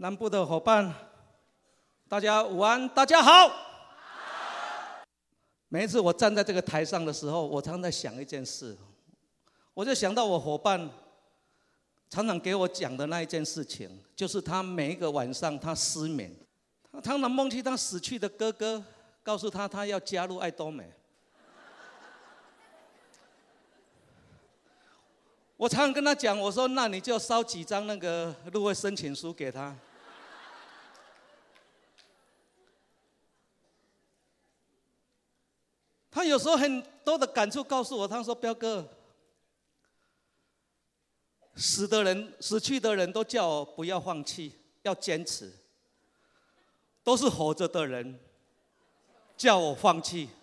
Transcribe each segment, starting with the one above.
南部的伙伴，大家午安，大家好。每一次我站在这个台上的时候，我常常在想一件事，我就想到我伙伴常常给我讲的那一件事情，就是他每一个晚上他失眠，他常常梦见他死去的哥哥，告诉他他要加入爱多美。我常常跟他讲，我说那你就烧几张那个入会申请书给他。他有时候很多的感触告诉我，他说：“彪哥，死的人、死去的人都叫我不要放弃，要坚持；都是活着的人叫我放弃。”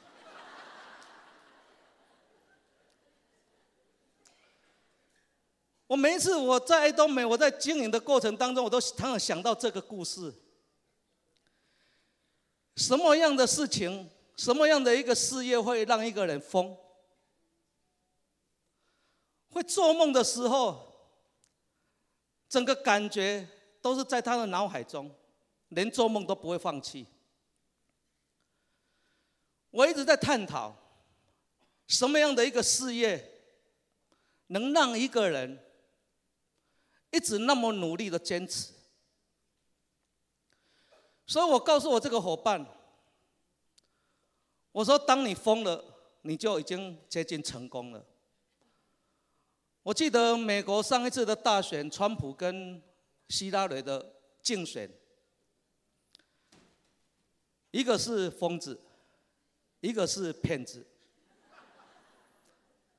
我每一次我在爱东美，我在经营的过程当中，我都常常想到这个故事。什么样的事情，什么样的一个事业会让一个人疯？会做梦的时候，整个感觉都是在他的脑海中，连做梦都不会放弃。我一直在探讨，什么样的一个事业，能让一个人。一直那么努力的坚持，所以我告诉我这个伙伴，我说：当你疯了，你就已经接近成功了。我记得美国上一次的大选，川普跟希拉蕊的竞选，一个是疯子，一个是骗子，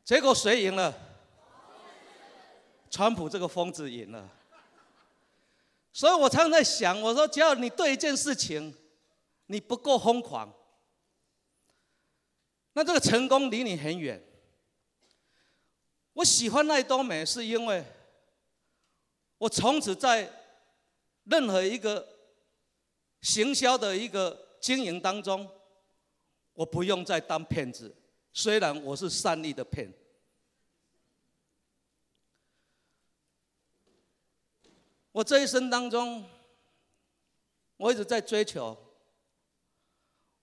结果谁赢了？川普这个疯子赢了，所以我常常在想，我说，只要你对一件事情你不够疯狂，那这个成功离你很远。我喜欢爱多美，是因为我从此在任何一个行销的一个经营当中，我不用再当骗子，虽然我是善意的骗。我这一生当中，我一直在追求，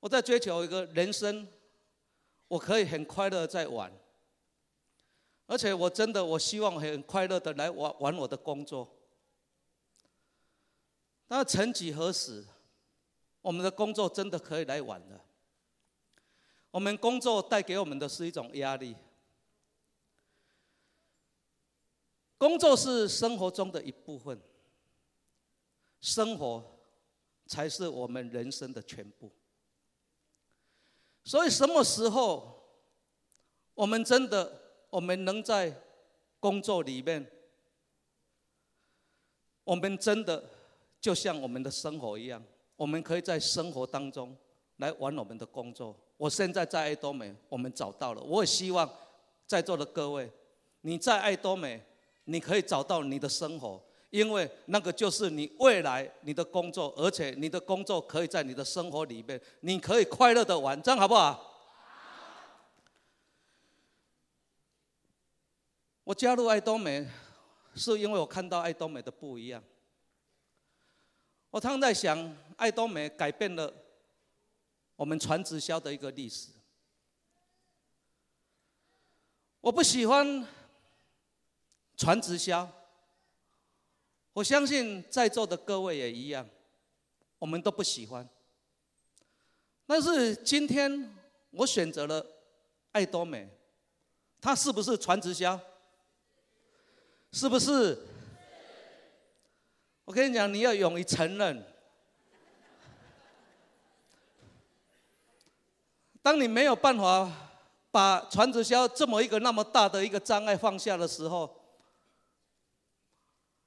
我在追求一个人生，我可以很快乐在玩，而且我真的我希望很快乐的来玩玩我的工作。那曾几何时，我们的工作真的可以来玩的？我们工作带给我们的是一种压力，工作是生活中的一部分。生活才是我们人生的全部。所以，什么时候我们真的我们能在工作里面，我们真的就像我们的生活一样，我们可以在生活当中来玩我们的工作。我现在在爱多美，我们找到了。我也希望在座的各位，你在爱多美，你可以找到你的生活。因为那个就是你未来你的工作，而且你的工作可以在你的生活里面，你可以快乐的玩，这样好不好？我加入爱多美，是因为我看到爱多美的不一样。我常常在想，爱多美改变了我们传直销的一个历史。我不喜欢传直销。我相信在座的各位也一样，我们都不喜欢。但是今天我选择了爱多美，它是不是传直销？是不是？我跟你讲，你要勇于承认。当你没有办法把传直销这么一个那么大的一个障碍放下的时候，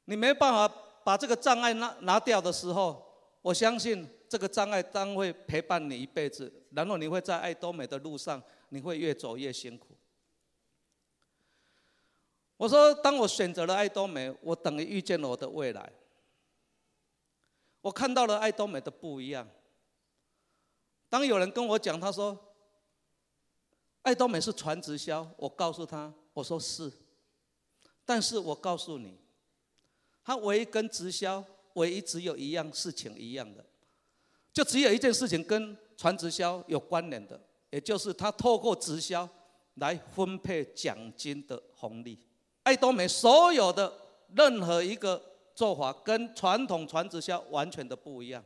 你没办法把这个障碍拿拿掉的时候，我相信这个障碍将会陪伴你一辈子，然后你会在爱多美的路上，你会越走越辛苦。我说，当我选择了爱多美，我等于遇见了我的未来。我看到了爱多美的不一样。当有人跟我讲，他说爱多美是传直销，我告诉他，我说是，但是我告诉你。它唯一跟直销唯一只有一样事情一样的，就只有一件事情跟传直销有关联的，也就是他透过直销来分配奖金的红利。爱多美所有的任何一个做法跟传统传直销完全的不一样，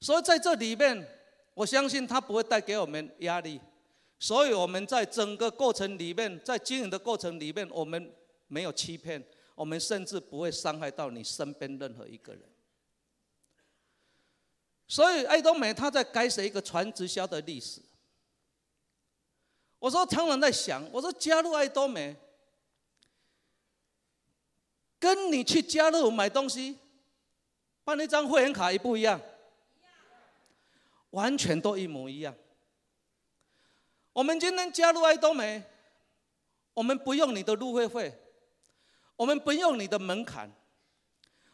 所以在这里面，我相信他不会带给我们压力，所以我们在整个过程里面，在经营的过程里面，我们没有欺骗。我们甚至不会伤害到你身边任何一个人，所以爱多美他在改写一个传直销的历史。我说常常在想，我说加入爱多美，跟你去加入买东西，办一张会员卡一不一样？完全都一模一样。我们今天加入爱多美，我们不用你的入会费。我们不用你的门槛，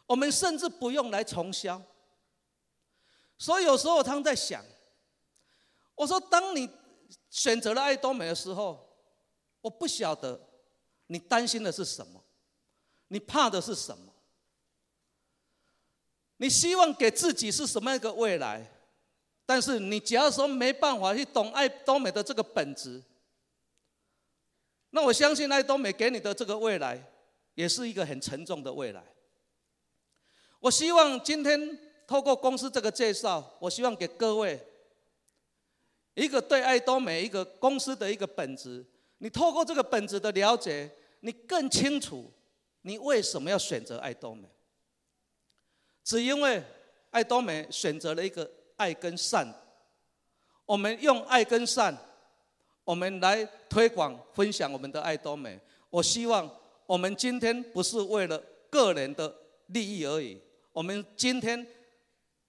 我们甚至不用来重销。所以有时候我常在想，我说当你选择了爱多美的时候，我不晓得你担心的是什么，你怕的是什么，你希望给自己是什么样一个未来？但是你假如说没办法去懂爱多美的这个本质，那我相信爱多美给你的这个未来。也是一个很沉重的未来。我希望今天透过公司这个介绍，我希望给各位一个对爱多美一个公司的一个本质。你透过这个本质的了解，你更清楚你为什么要选择爱多美。只因为爱多美选择了一个爱跟善，我们用爱跟善，我们来推广分享我们的爱多美。我希望。我们今天不是为了个人的利益而已。我们今天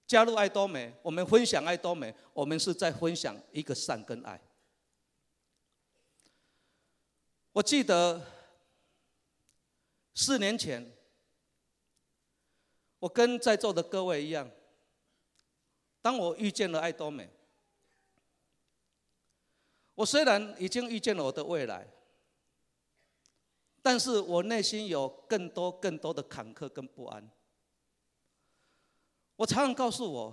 加入爱多美，我们分享爱多美，我们是在分享一个善跟爱。我记得四年前，我跟在座的各位一样，当我遇见了爱多美，我虽然已经遇见了我的未来。但是我内心有更多更多的坎坷跟不安。我常常告诉我，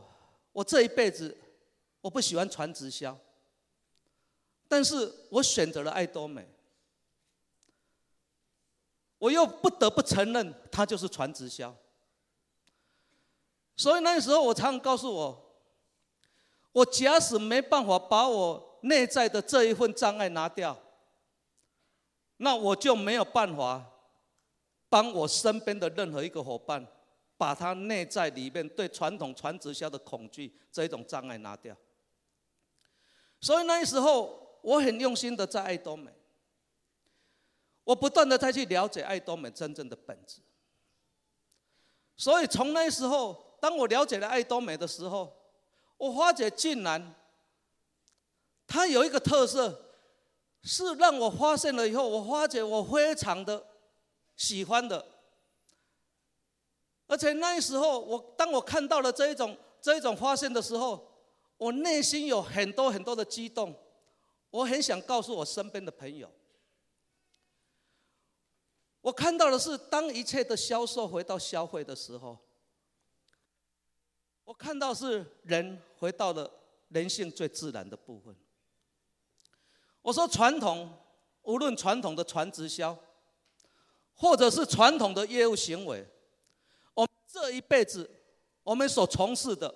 我这一辈子我不喜欢传直销，但是我选择了爱多美，我又不得不承认它就是传直销。所以那时候我常常告诉我，我假使没办法把我内在的这一份障碍拿掉。那我就没有办法帮我身边的任何一个伙伴，把他内在里面对传统传直销的恐惧这一种障碍拿掉。所以那时候我很用心的在爱多美，我不断的再去了解爱多美真正的本质。所以从那时候，当我了解了爱多美的时候，我发觉竟然它有一个特色。是让我发现了以后，我发觉我非常的喜欢的，而且那时候我当我看到了这一种这一种发现的时候，我内心有很多很多的激动，我很想告诉我身边的朋友，我看到的是当一切的销售回到消费的时候，我看到是人回到了人性最自然的部分。我说传统，无论传统的传直销，或者是传统的业务行为，我们这一辈子，我们所从事的，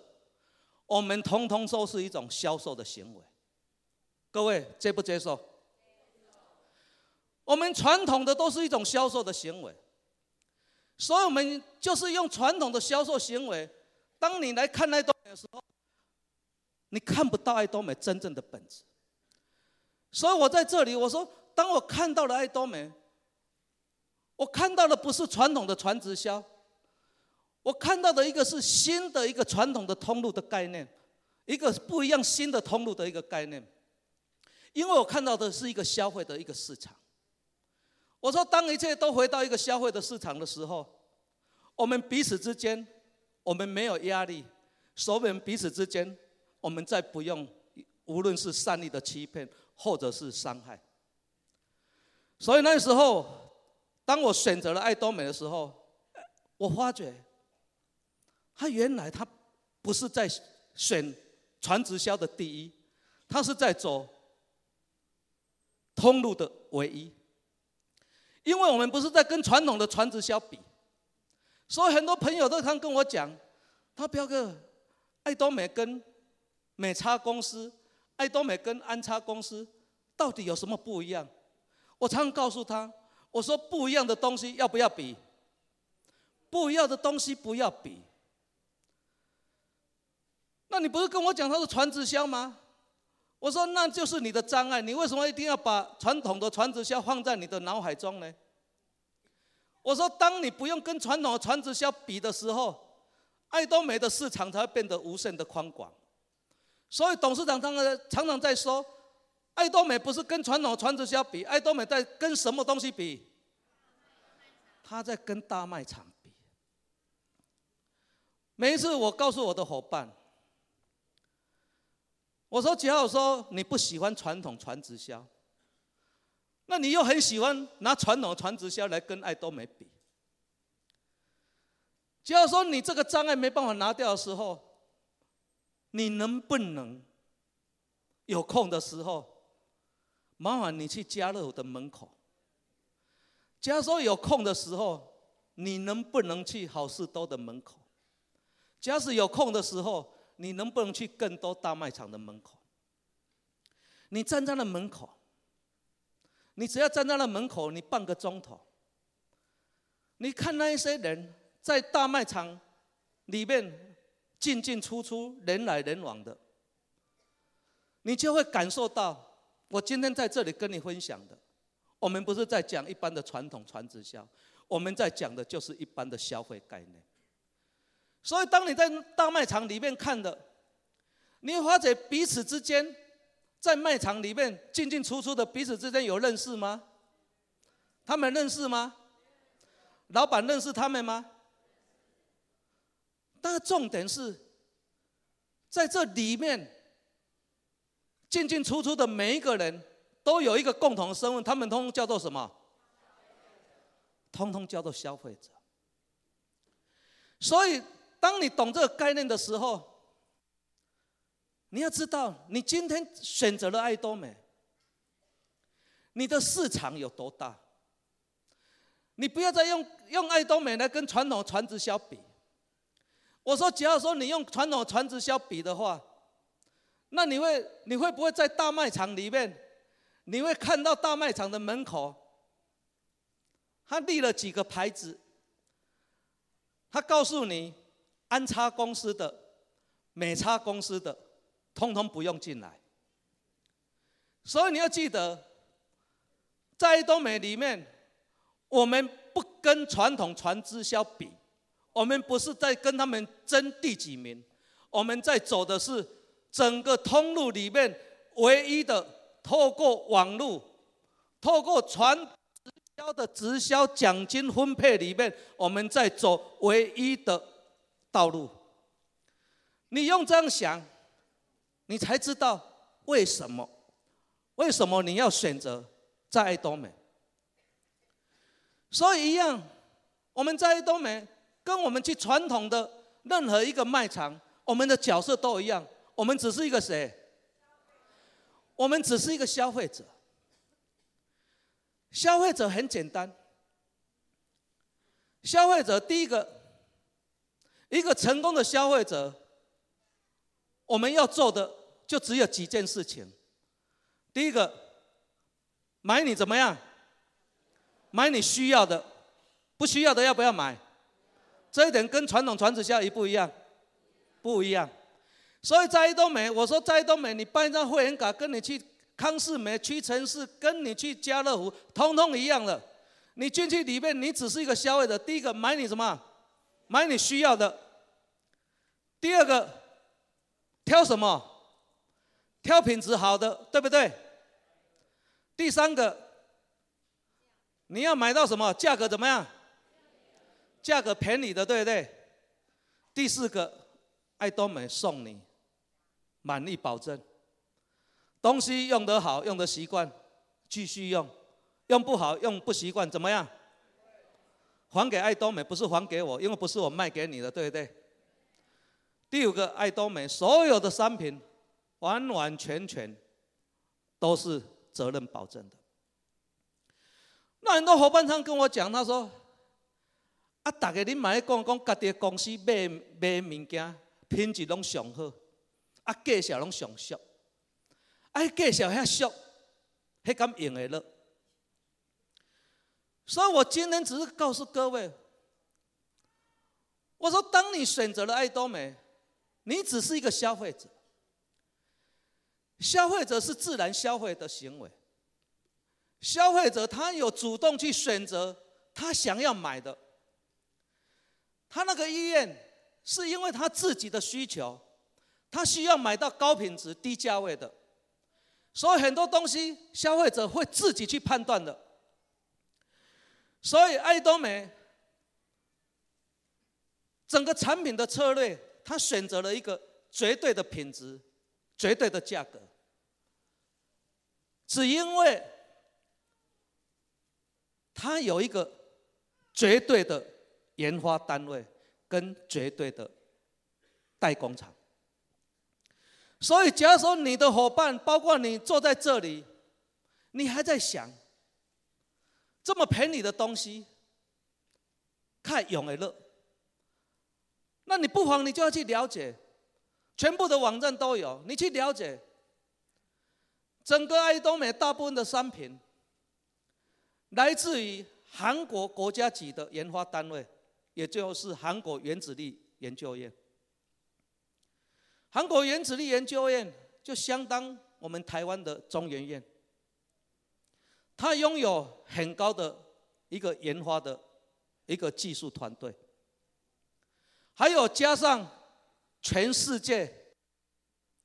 我们通通都是一种销售的行为。各位接不接受？我们传统的都是一种销售的行为，所以我们就是用传统的销售行为。当你来看艾多美的时候，你看不到爱多美真正的本质。所以我在这里，我说，当我看到了爱多美，我看到的不是传统的传直销，我看到的一个是新的一个传统的通路的概念，一个不一样新的通路的一个概念，因为我看到的是一个消费的一个市场。我说，当一切都回到一个消费的市场的时候，我们彼此之间，我们没有压力，所以我们彼此之间，我们再不用，无论是善意的欺骗。或者是伤害，所以那时候，当我选择了爱多美的时候，我发觉他原来他不是在选传直销的第一，他是在走通路的唯一。因为我们不是在跟传统的传直销比，所以很多朋友都常跟我讲，他彪哥，爱多美跟美差公司，爱多美跟安插公司到底有什么不一样？我常常告诉他，我说不一样的东西要不要比？不一样的东西不要比。那你不是跟我讲他是传直销吗？我说那就是你的障碍，你为什么一定要把传统的传直销放在你的脑海中呢？我说，当你不用跟传统的传直销比的时候，爱多美的市场才会变得无限的宽广。所以董事长常常常常在说，爱多美不是跟传统传直销比，爱多美在跟什么东西比？他在跟大卖场比。每一次我告诉我的伙伴。我说，只要说你不喜欢传统传直销，那你又很喜欢拿传统传直销来跟爱多美比。只要说你这个障碍没办法拿掉的时候，你能不能有空的时候，麻烦你去家乐福的门口。假如说有空的时候，你能不能去好事多的门口？假使有空的时候。你能不能去更多大卖场的门口？你站在那门口，你只要站在那门口，你半个钟头，你看那一些人在大卖场里面进进出出、人来人往的，你就会感受到我今天在这里跟你分享的，我们不是在讲一般的传统传直销，我们在讲的就是一般的消费概念。所以，当你在大卖场里面看的，你会发觉彼此之间在卖场里面进进出出的彼此之间有认识吗？他们认识吗？老板认识他们吗？但是重点是，在这里面进进出出的每一个人都有一个共同的身份，他们通通叫做什么？通通叫做消费者。所以。当你懂这个概念的时候，你要知道，你今天选择了爱多美，你的市场有多大？你不要再用用爱多美来跟传统传直销比。我说，只要说你用传统传直销比的话，那你会你会不会在大卖场里面，你会看到大卖场的门口，他立了几个牌子，他告诉你。安插公司的、美差公司的，通通不用进来。所以你要记得，在爱多美里面，我们不跟传统传直销比，我们不是在跟他们争第几名，我们在走的是整个通路里面唯一的，透过网络、透过传直销的直销奖金分配里面，我们在走唯一的。道路，你用这样想，你才知道为什么？为什么你要选择在爱多美？所以一样，我们在爱多美，跟我们去传统的任何一个卖场，我们的角色都一样。我们只是一个谁？我们只是一个消费者。消费者很简单，消费者第一个。一个成功的消费者，我们要做的就只有几件事情。第一个，买你怎么样？买你需要的，不需要的要不要买？这一点跟传统传直销一不一样？不一样。所以在爱多美，我说在爱多美，你办一张会员卡，跟你去康是美、屈臣氏，跟你去家乐福，通通一样的。你进去里面，你只是一个消费者。第一个，买你什么？买你需要的。第二个，挑什么？挑品质好的，对不对？第三个，你要买到什么？价格怎么样？价格便宜的，对不对？第四个，爱多美送你满意保证，东西用得好，用得习惯，继续用；用不好，用不习惯，怎么样？还给爱多美，不是还给我，因为不是我卖给你的，对不对？第五个，爱多美所有的商品完完全全都是责任保证的。那很多伙伴常跟我讲，他说：“啊，大家你买讲讲家己的公司买买物件品质拢上好，啊，介绍拢上俗，啊，介绍遐俗，迄敢用的了。”所以我今天只是告诉各位，我说：当你选择了爱多美，你只是一个消费者。消费者是自然消费的行为。消费者他有主动去选择他想要买的，他那个医院是因为他自己的需求，他需要买到高品质、低价位的，所以很多东西消费者会自己去判断的。所以爱多美整个产品的策略，他选择了一个绝对的品质、绝对的价格，只因为。他有一个绝对的研发单位跟绝对的代工厂，所以假如说你的伙伴，包括你坐在这里，你还在想这么便宜的东西，看永远了，那你不妨你就要去了解，全部的网站都有，你去了解整个爱多美大部分的商品。来自于韩国国家级的研发单位，也就是韩国原子力研究院。韩国原子力研究院就相当我们台湾的中研院，它拥有很高的一个研发的一个技术团队，还有加上全世界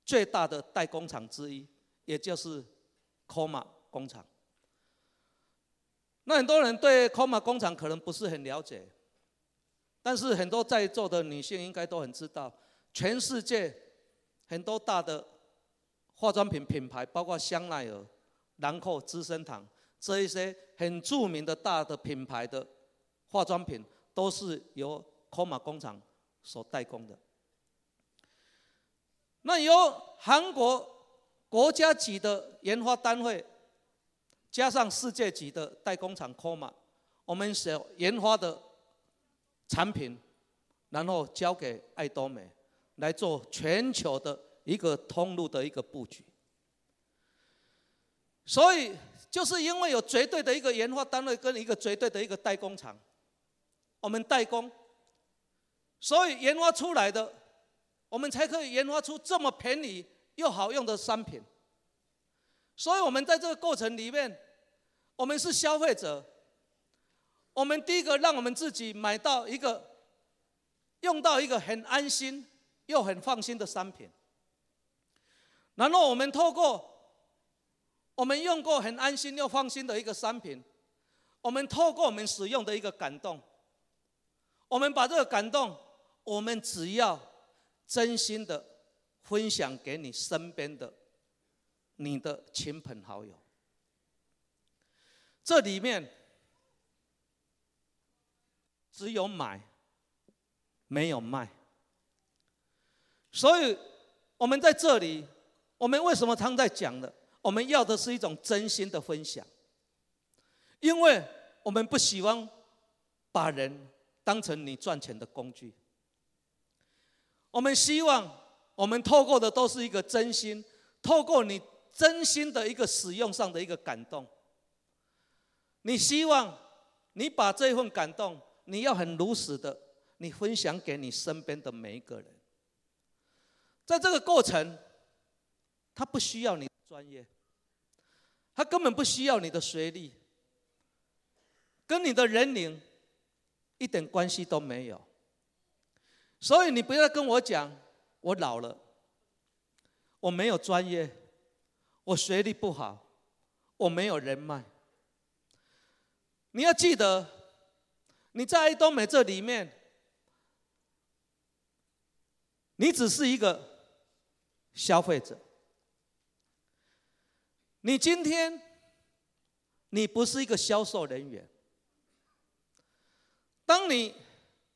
最大的代工厂之一，也就是 COMA 工厂。那很多人对 COMA 工厂可能不是很了解，但是很多在座的女性应该都很知道，全世界很多大的化妆品品牌，包括香奈儿、兰蔻、资生堂这一些很著名的大的品牌的化妆品，都是由 KOMA 工厂所代工的。那由韩国国家级的研发单位。加上世界级的代工厂 KOMA，我们所研发的产品，然后交给爱多美来做全球的一个通路的一个布局。所以，就是因为有绝对的一个研发单位跟一个绝对的一个代工厂，我们代工，所以研发出来的，我们才可以研发出这么便宜又好用的商品。所以，我们在这个过程里面，我们是消费者。我们第一个让我们自己买到一个，用到一个很安心又很放心的商品。然后我们透过我们用过很安心又放心的一个商品，我们透过我们使用的一个感动，我们把这个感动，我们只要真心的分享给你身边的。你的亲朋好友，这里面只有买，没有卖。所以，我们在这里，我们为什么常在讲的？我们要的是一种真心的分享，因为我们不喜欢把人当成你赚钱的工具。我们希望，我们透过的都是一个真心，透过你。真心的一个使用上的一个感动，你希望你把这份感动，你要很如实的，你分享给你身边的每一个人。在这个过程，他不需要你专业，他根本不需要你的学历，跟你的年龄一点关系都没有。所以你不要跟我讲，我老了，我没有专业。我学历不好，我没有人脉。你要记得，你在爱多美这里面，你只是一个消费者。你今天，你不是一个销售人员。当你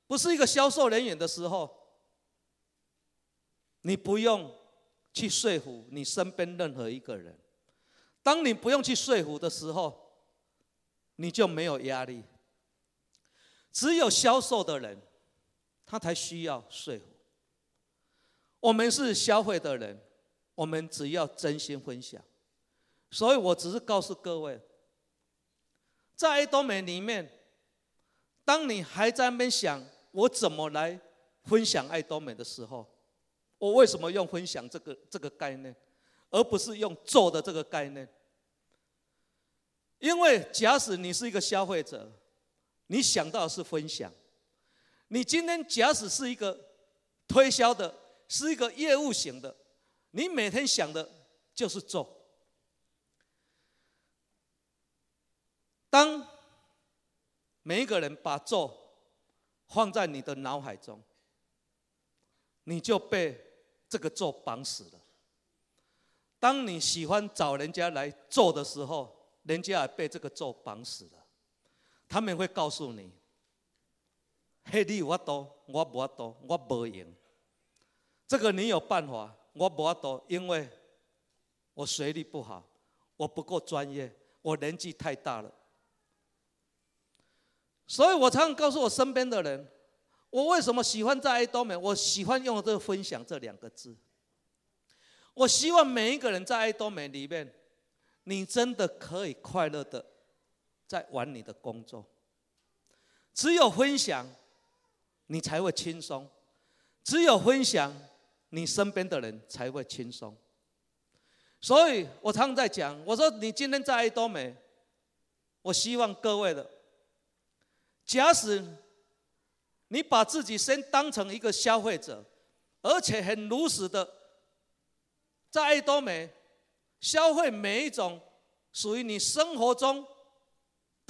不是一个销售人员的时候，你不用去说服你身边任何一个人。当你不用去说服的时候，你就没有压力。只有销售的人，他才需要说服。我们是消费的人，我们只要真心分享。所以我只是告诉各位，在爱多美里面，当你还在那边想我怎么来分享爱多美的时候，我为什么用分享这个这个概念，而不是用做的这个概念？因为假使你是一个消费者，你想到的是分享；你今天假使是一个推销的，是一个业务型的，你每天想的就是做。当每一个人把做放在你的脑海中，你就被这个做绑死了。当你喜欢找人家来做的时候，人家也被这个做绑死了。他们会告诉你：“嘿，你有法多，我无法多，我无用。这个你有办法，我无法多，因为我学历不好，我不够专业，我年纪太大了。”所以我常常告诉我身边的人，我为什么喜欢在爱多美？我喜欢用这个“分享”这两个字。我希望每一个人在爱多美里面，你真的可以快乐的在玩你的工作。只有分享，你才会轻松；只有分享，你身边的人才会轻松。所以我常在讲，我说你今天在爱多美，我希望各位的。假使你把自己先当成一个消费者，而且很如实的在爱多美消费每一种属于你生活中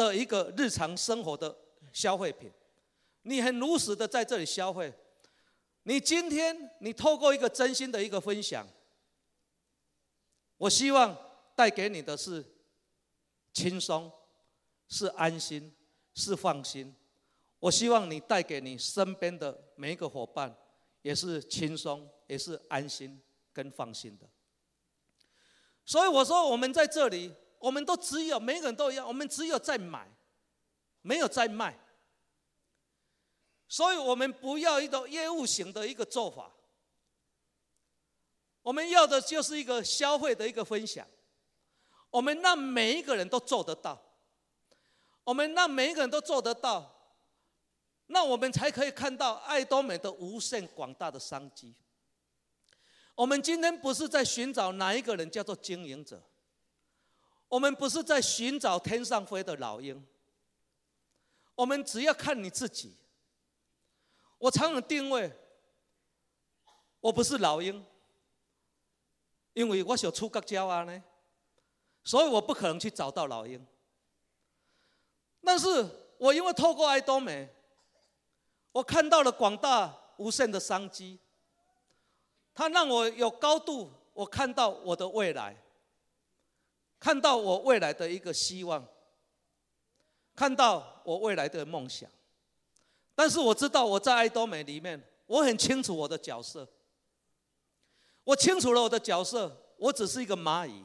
的一个日常生活的消费品，你很如实的在这里消费，你今天你透过一个真心的一个分享，我希望带给你的是轻松，是安心。是放心，我希望你带给你身边的每一个伙伴，也是轻松，也是安心跟放心的。所以我说，我们在这里，我们都只有每个人都一样，我们只有在买，没有在卖。所以我们不要一个业务型的一个做法，我们要的就是一个消费的一个分享，我们让每一个人都做得到。我们让每一个人都做得到，那我们才可以看到爱多美的无限广大的商机。我们今天不是在寻找哪一个人叫做经营者，我们不是在寻找天上飞的老鹰，我们只要看你自己。我常常定位，我不是老鹰，因为我是有触角鸟仔呢，所以我不可能去找到老鹰。但是我因为透过爱多美，我看到了广大无限的商机，它让我有高度，我看到我的未来，看到我未来的一个希望，看到我未来的梦想。但是我知道我在爱多美里面，我很清楚我的角色，我清楚了我的角色，我只是一个蚂蚁，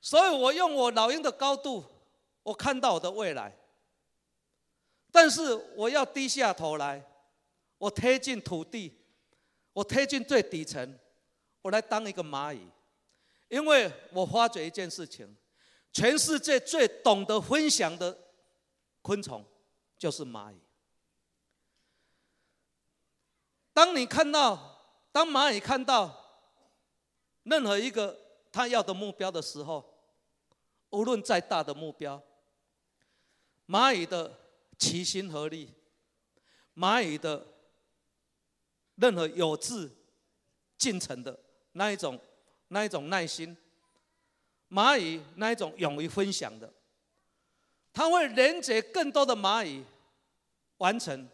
所以我用我老鹰的高度。我看到我的未来，但是我要低下头来，我贴近土地，我贴近最底层，我来当一个蚂蚁，因为我发觉一件事情，全世界最懂得分享的昆虫就是蚂蚁。当你看到，当蚂蚁看到任何一个他要的目标的时候，无论再大的目标。蚂蚁的齐心合力，蚂蚁的任何有志进程的那一种、那一种耐心，蚂蚁那一种勇于分享的，他会连接更多的蚂蚁，完成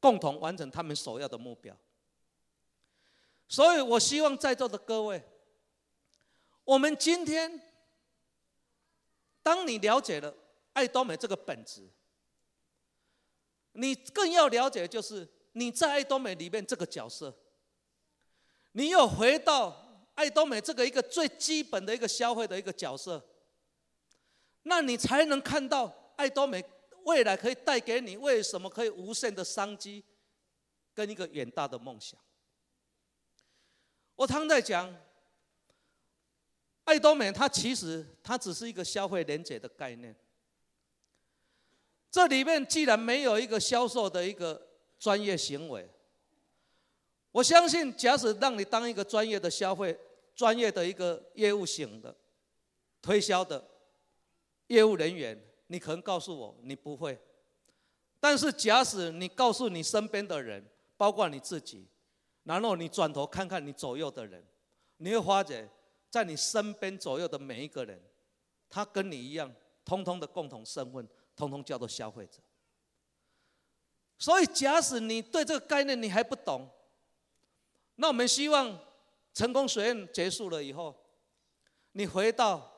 共同完成他们所要的目标。所以我希望在座的各位，我们今天，当你了解了。爱多美这个本质，你更要了解，就是你在爱多美里面这个角色，你又回到爱多美这个一个最基本的一个消费的一个角色，那你才能看到爱多美未来可以带给你为什么可以无限的商机，跟一个远大的梦想。我常在讲，爱多美它其实它只是一个消费连接的概念。这里面既然没有一个销售的一个专业行为，我相信，假使让你当一个专业的消费、专业的一个业务型的推销的业务人员，你可能告诉我你不会。但是假使你告诉你身边的人，包括你自己，然后你转头看看你左右的人，你会发觉，在你身边左右的每一个人，他跟你一样，通通的共同身份。通通叫做消费者，所以假使你对这个概念你还不懂，那我们希望成功学院结束了以后，你回到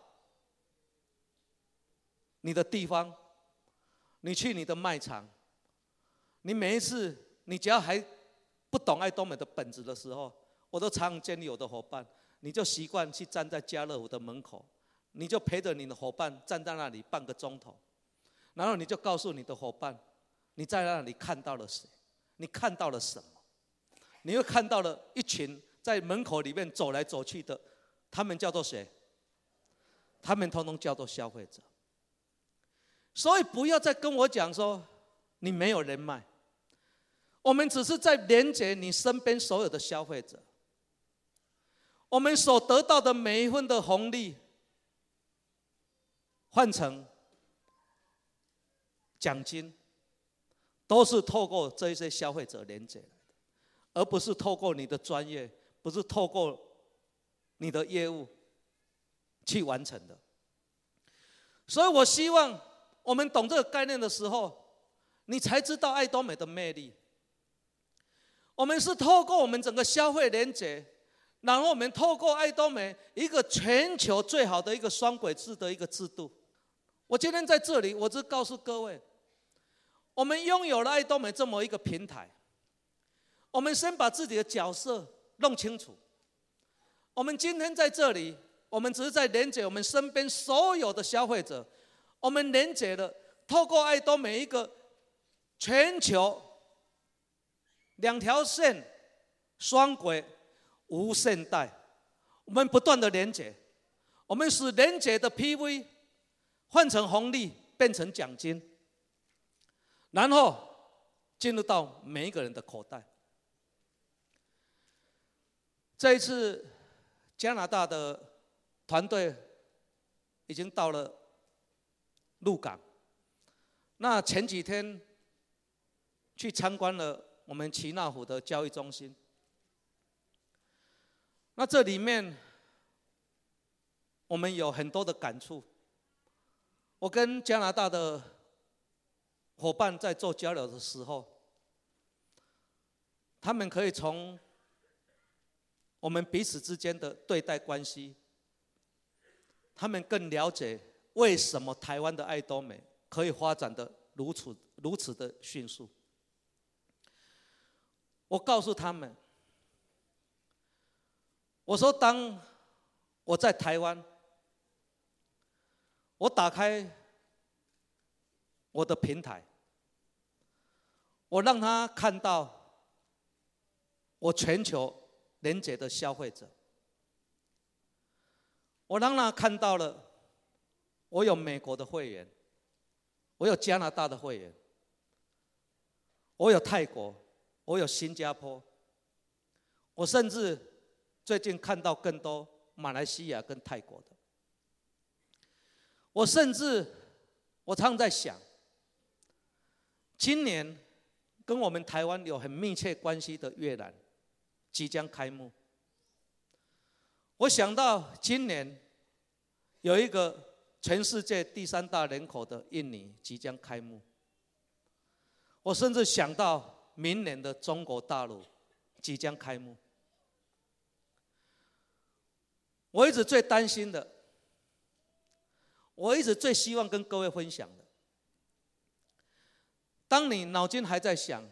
你的地方，你去你的卖场，你每一次你只要还不懂爱多美的本质的时候，我都常常建议我的伙伴，你就习惯去站在家乐福的门口，你就陪着你的伙伴站在那里半个钟头。然后你就告诉你的伙伴，你在那里看到了谁？你看到了什么？你又看到了一群在门口里面走来走去的，他们叫做谁？他们通通叫做消费者。所以不要再跟我讲说你没有人脉，我们只是在连接你身边所有的消费者。我们所得到的每一份的红利，换成。奖金都是透过这一些消费者连接来的，而不是透过你的专业，不是透过你的业务去完成的。所以我希望我们懂这个概念的时候，你才知道爱多美的魅力。我们是透过我们整个消费连接，然后我们透过爱多美一个全球最好的一个双轨制的一个制度。我今天在这里，我只告诉各位。我们拥有了爱多美这么一个平台，我们先把自己的角色弄清楚。我们今天在这里，我们只是在连接我们身边所有的消费者，我们连接了，透过爱多美一个全球两条线双轨无限带，我们不断的连接，我们使连接的 PV 换成红利，变成奖金。然后进入到每一个人的口袋。这一次加拿大的团队已经到了鹿港。那前几天去参观了我们奇纳湖的交易中心。那这里面我们有很多的感触。我跟加拿大的伙伴在做交流的时候，他们可以从我们彼此之间的对待关系，他们更了解为什么台湾的爱多美可以发展的如此如此的迅速。我告诉他们，我说当我在台湾，我打开我的平台。我让他看到我全球连接的消费者，我让他看到了我有美国的会员，我有加拿大的会员，我有泰国，我有新加坡，我甚至最近看到更多马来西亚跟泰国的，我甚至我常在想，今年。跟我们台湾有很密切关系的越南即将开幕。我想到今年有一个全世界第三大人口的印尼即将开幕。我甚至想到明年的中国大陆即将开幕。我一直最担心的，我一直最希望跟各位分享的。当你脑筋还在想，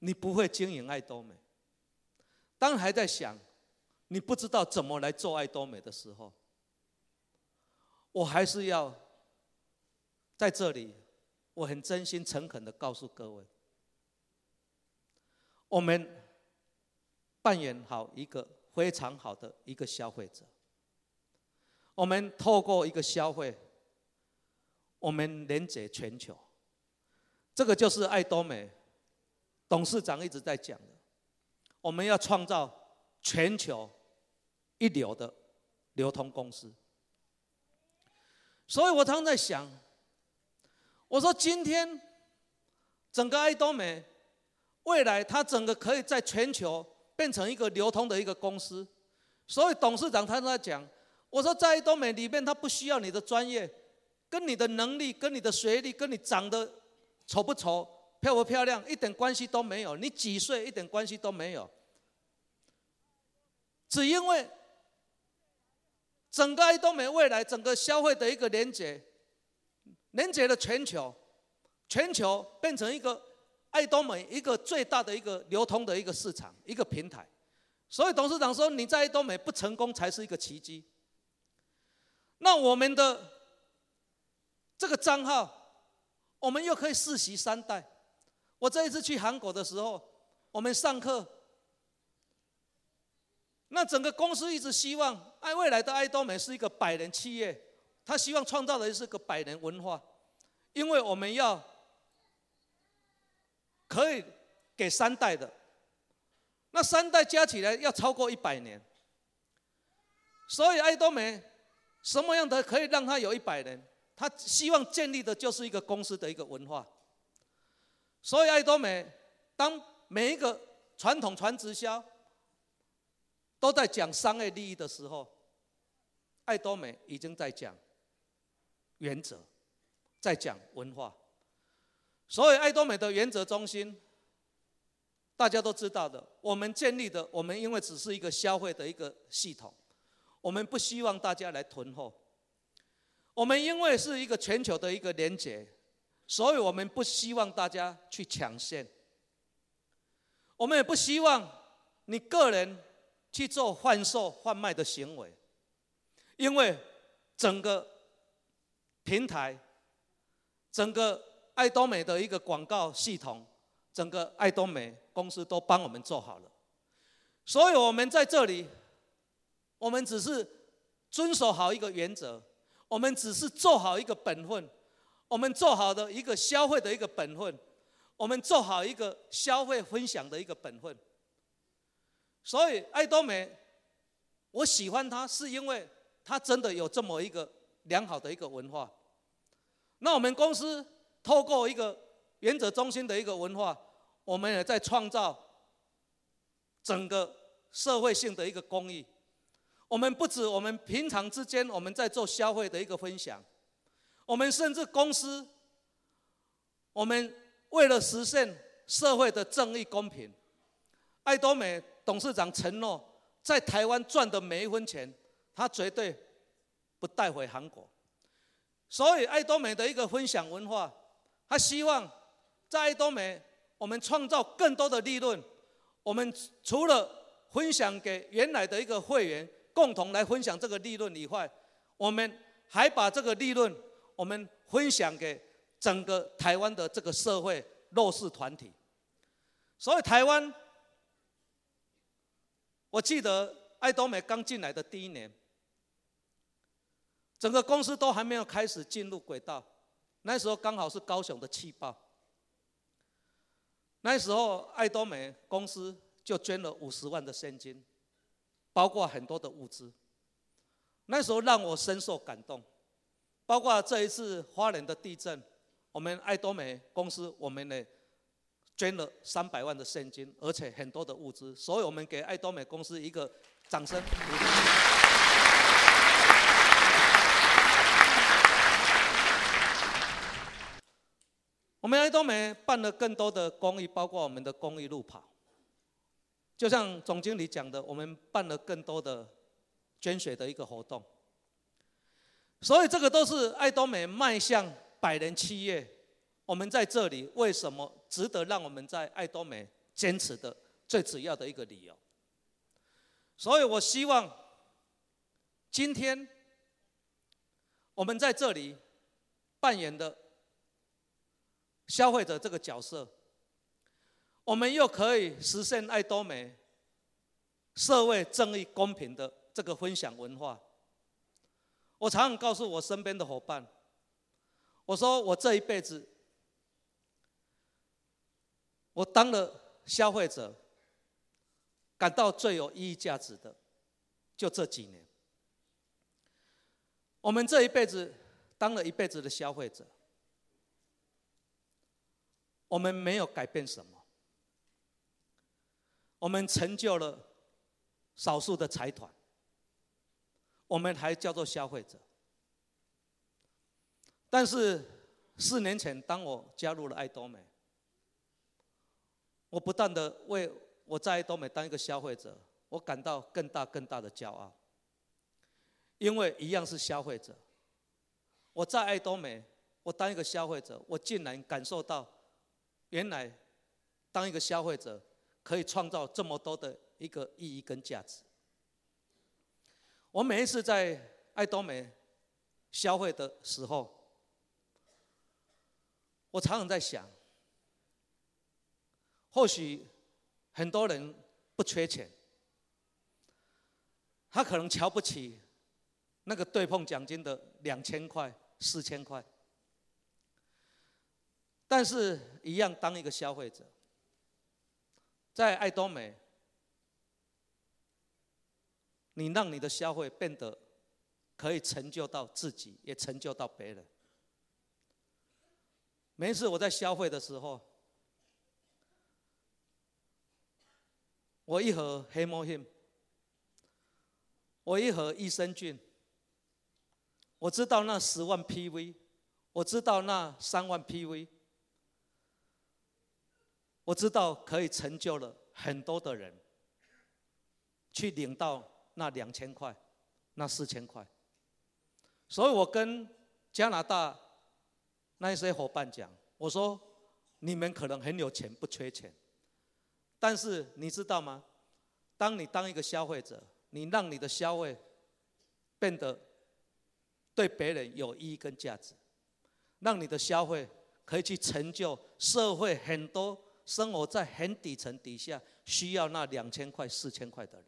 你不会经营爱多美，当还在想你不知道怎么来做爱多美的时候，我还是要在这里，我很真心诚恳的告诉各位，我们扮演好一个非常好的一个消费者。我们透过一个消费，我们连接全球，这个就是爱多美董事长一直在讲的，我们要创造全球一流的流通公司。所以我常常在想，我说今天整个爱多美，未来它整个可以在全球变成一个流通的一个公司。所以董事长他在讲，我说在爱多美里面，他不需要你的专业，跟你的能力、跟你的学历、跟你长得丑不丑。漂不漂亮一点关系都没有，你几岁一点关系都没有，只因为整个爱多美未来整个消费的一个连接，连接了全球，全球变成一个爱多美一个最大的一个流通的一个市场一个平台，所以董事长说你在爱多美不成功才是一个奇迹。那我们的这个账号，我们又可以世袭三代。我这一次去韩国的时候，我们上课，那整个公司一直希望爱未来的爱多美是一个百年企业，他希望创造的是个百年文化，因为我们要可以给三代的，那三代加起来要超过一百年，所以爱多美什么样的可以让他有一百年？他希望建立的就是一个公司的一个文化。所以爱多美，当每一个传统传直销都在讲商业利益的时候，爱多美已经在讲原则，在讲文化。所以爱多美的原则中心，大家都知道的，我们建立的，我们因为只是一个消费的一个系统，我们不希望大家来囤货。我们因为是一个全球的一个连接。所以我们不希望大家去抢线，我们也不希望你个人去做贩售贩卖的行为，因为整个平台、整个爱多美的一个广告系统、整个爱多美公司都帮我们做好了，所以我们在这里，我们只是遵守好一个原则，我们只是做好一个本分。我们做好的一个消费的一个本分，我们做好一个消费分享的一个本分。所以爱多美，我喜欢它是因为它真的有这么一个良好的一个文化。那我们公司透过一个原则中心的一个文化，我们也在创造整个社会性的一个公益。我们不止我们平常之间我们在做消费的一个分享。我们甚至公司，我们为了实现社会的正义公平，爱多美董事长承诺，在台湾赚的每一分钱，他绝对不带回韩国。所以爱多美的一个分享文化，他希望在爱多美，我们创造更多的利润。我们除了分享给原来的一个会员，共同来分享这个利润以外，我们还把这个利润。我们分享给整个台湾的这个社会弱势团体，所以台湾，我记得爱多美刚进来的第一年，整个公司都还没有开始进入轨道，那时候刚好是高雄的气爆，那时候爱多美公司就捐了五十万的现金，包括很多的物资，那时候让我深受感动。包括这一次花莲的地震，我们爱多美公司，我们呢捐了三百万的现金，而且很多的物资，所以我们给爱多美公司一个掌声。我们爱多美办了更多的公益，包括我们的公益路跑，就像总经理讲的，我们办了更多的捐血的一个活动。所以这个都是爱多美迈向百年企业，我们在这里为什么值得让我们在爱多美坚持的最主要的一个理由。所以我希望今天我们在这里扮演的消费者这个角色，我们又可以实现爱多美社会正义公平的这个分享文化。我常常告诉我身边的伙伴，我说我这一辈子，我当了消费者，感到最有意义价值的，就这几年。我们这一辈子当了一辈子的消费者，我们没有改变什么，我们成就了少数的财团，我们还叫做消费者。但是四年前，当我加入了爱多美。我不断的为我在爱多美当一个消费者，我感到更大更大的骄傲，因为一样是消费者。我在爱多美，我当一个消费者，我竟然感受到，原来当一个消费者可以创造这么多的一个意义跟价值。我每一次在爱多美消费的时候，我常常在想。或许很多人不缺钱，他可能瞧不起那个对碰奖金的两千块、四千块，但是一样当一个消费者，在爱多美，你让你的消费变得可以成就到自己，也成就到别人。每一次我在消费的时候。我一盒黑魔性，我一盒益生菌，我知道那十万 PV，我知道那三万 PV，我知道可以成就了很多的人，去领到那两千块，那四千块，所以我跟加拿大那些伙伴讲，我说你们可能很有钱，不缺钱。但是你知道吗？当你当一个消费者，你让你的消费变得对别人有意义跟价值，让你的消费可以去成就社会很多生活在很底层底下需要那两千块、四千块的人。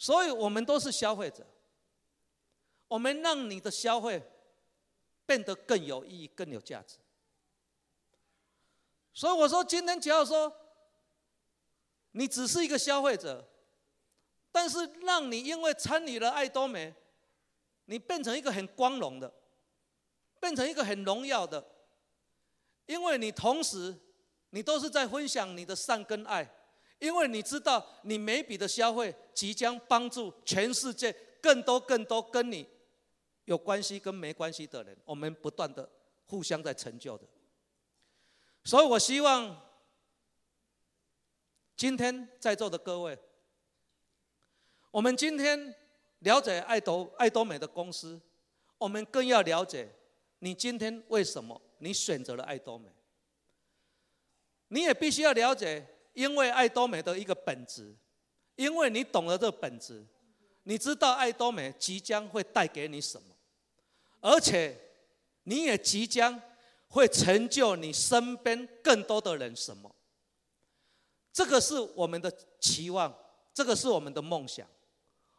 所以我们都是消费者，我们让你的消费变得更有意义、更有价值。所以我说，今天只要说。你只是一个消费者，但是让你因为参与了爱多美，你变成一个很光荣的，变成一个很荣耀的，因为你同时你都是在分享你的善跟爱，因为你知道你每笔的消费即将帮助全世界更多更多跟你有关系跟没关系的人，我们不断的互相在成就的，所以我希望。今天在座的各位，我们今天了解爱多爱多美的公司，我们更要了解你今天为什么你选择了爱多美。你也必须要了解，因为爱多美的一个本质，因为你懂了这个本质，你知道爱多美即将会带给你什么，而且你也即将会成就你身边更多的人什么。这个是我们的期望，这个是我们的梦想。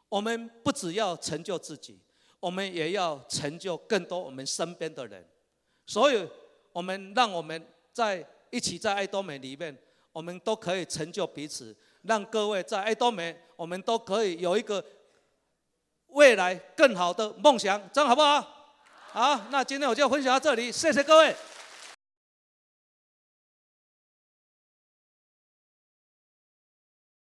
我们不只要成就自己，我们也要成就更多我们身边的人。所以，我们让我们在一起在爱多美里面，我们都可以成就彼此，让各位在爱多美，我们都可以有一个未来更好的梦想，这样好不好？好，那今天我就分享到这里，谢谢各位。